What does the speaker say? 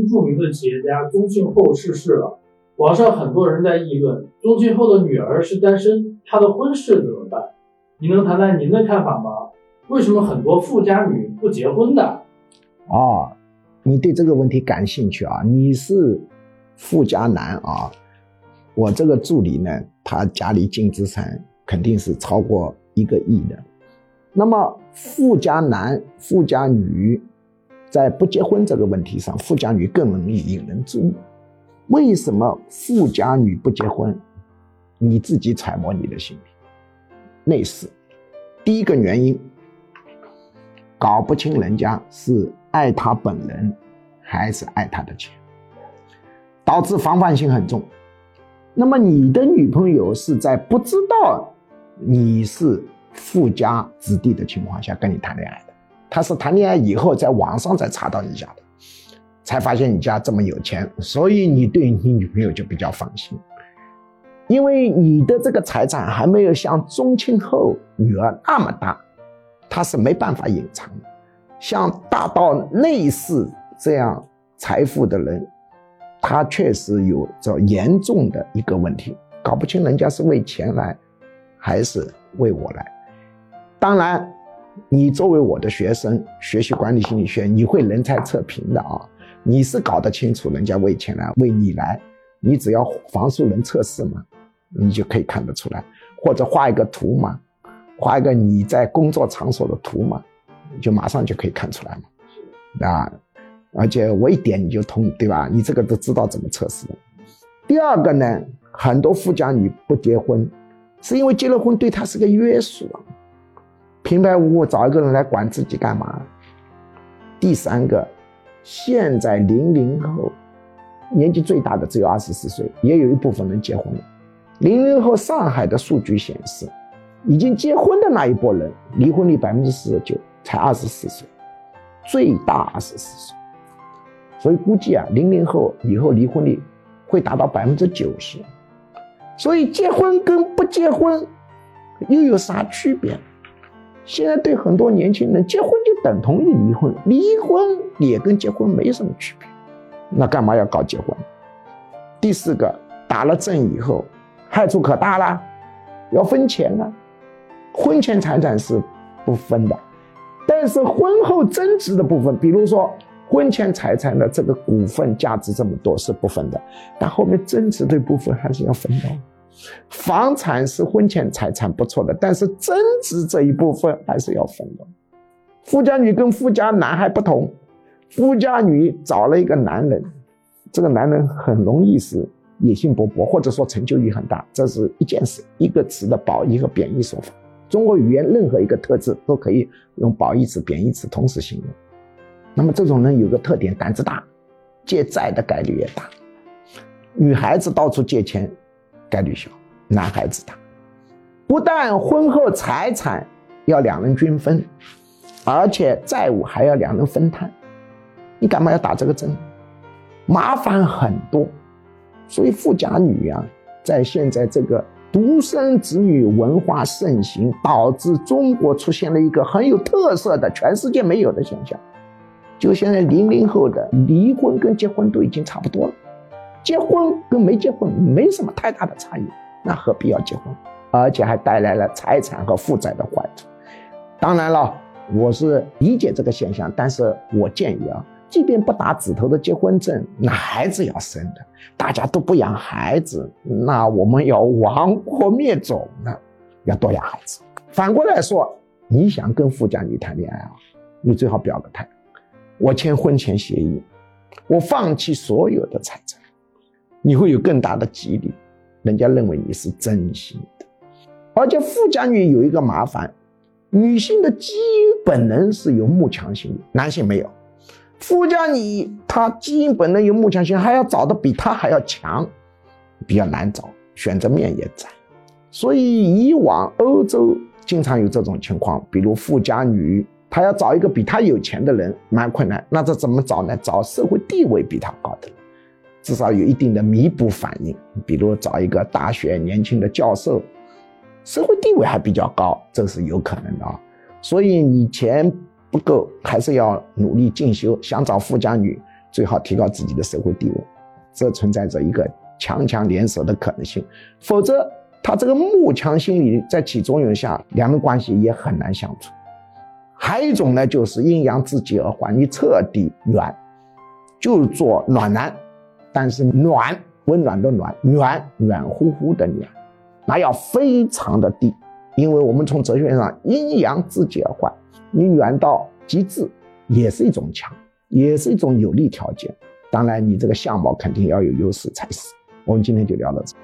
著名的企业家宗庆后逝世了，网上很多人在议论宗庆后的女儿是单身，她的婚事怎么办？你能谈谈您的看法吗？为什么很多富家女不结婚的？哦，你对这个问题感兴趣啊？你是富家男啊？我这个助理呢，他家里净资产肯定是超过一个亿的。那么富家男、富家女在不结婚这个问题上，富家女更容易引人注目。为什么富家女不结婚？你自己揣摩你的心理。内饰，第一个原因，搞不清人家是爱他本人，还是爱他的钱，导致防范心很重。那么你的女朋友是在不知道你是富家子弟的情况下跟你谈恋爱的，他是谈恋爱以后在网上才查到你家的，才发现你家这么有钱，所以你对你女朋友就比较放心。因为你的这个财产还没有像宗庆后女儿那么大，他是没办法隐藏的。像大到类似这样财富的人，他确实有着严重的一个问题，搞不清人家是为钱来，还是为我来。当然，你作为我的学生，学习管理心理学，你会人才测评的啊，你是搞得清楚人家为钱来，为你来，你只要房树人测试嘛。你就可以看得出来，或者画一个图嘛，画一个你在工作场所的图嘛，就马上就可以看出来嘛，啊，而且我一点你就通，对吧？你这个都知道怎么测试。第二个呢，很多富家女不结婚，是因为结了婚对她是个约束啊，平白无故找一个人来管自己干嘛？第三个，现在零零后年纪最大的只有二十四岁，也有一部分人结婚了。零零后上海的数据显示，已经结婚的那一波人离婚率百分之四十九，才二十四岁，最大二十四岁，所以估计啊，零零后以后离婚率会达到百分之九十。所以结婚跟不结婚又有啥区别？现在对很多年轻人，结婚就等同于离婚，离婚也跟结婚没什么区别，那干嘛要搞结婚？第四个，打了证以后。害处可大了，要分钱啊！婚前财产是不分的，但是婚后增值的部分，比如说婚前财产的这个股份价值这么多是不分的，但后面增值的部分还是要分的。房产是婚前财产不错的，但是增值这一部分还是要分的。富家女跟富家男还不同，富家女找了一个男人，这个男人很容易是。野心勃勃，或者说成就欲很大，这是一件事。一个词的褒义和贬义说法，中国语言任何一个特质都可以用褒义词、贬义词同时形容。那么这种人有个特点，胆子大，借债的概率也大。女孩子到处借钱，概率小；男孩子大。不但婚后财产要两人均分，而且债务还要两人分摊。你干嘛要打这个针？麻烦很多。所以富家女呀，在现在这个独生子女文化盛行，导致中国出现了一个很有特色的、全世界没有的现象。就现在零零后的离婚跟结婚都已经差不多了，结婚跟没结婚没什么太大的差异，那何必要结婚？而且还带来了财产和负债的坏处。当然了，我是理解这个现象，但是我建议啊。即便不打指头的结婚证，那孩子要生的。大家都不养孩子，那我们要亡国灭种呢？要多养孩子。反过来说，你想跟富家女谈恋爱啊，你最好表个态。我签婚前协议，我放弃所有的财产，你会有更大的几率，人家认为你是真心的。而且富家女有一个麻烦，女性的基因本能是有慕强心理，男性没有。富家女，她基因本能有慕强心，还要找的比她还要强，比较难找，选择面也窄。所以以往欧洲经常有这种情况，比如富家女，她要找一个比她有钱的人蛮困难。那这怎么找呢？找社会地位比她，至少有一定的弥补反应。比如找一个大学年轻的教授，社会地位还比较高，这是有可能的啊。所以你钱。不够，还是要努力进修。想找富家女，最好提高自己的社会地位，这存在着一个强强联手的可能性。否则，他这个慕强心理在起作用下，两人关系也很难相处。还有一种呢，就是阴阳自己而缓，你彻底软，就做暖男，但是暖温暖的暖，暖软乎乎的暖，那要非常的低，因为我们从哲学上阴阳自极而缓，你暖到极致也是一种强。也是一种有利条件，当然你这个相貌肯定要有优势才是。我们今天就聊到这。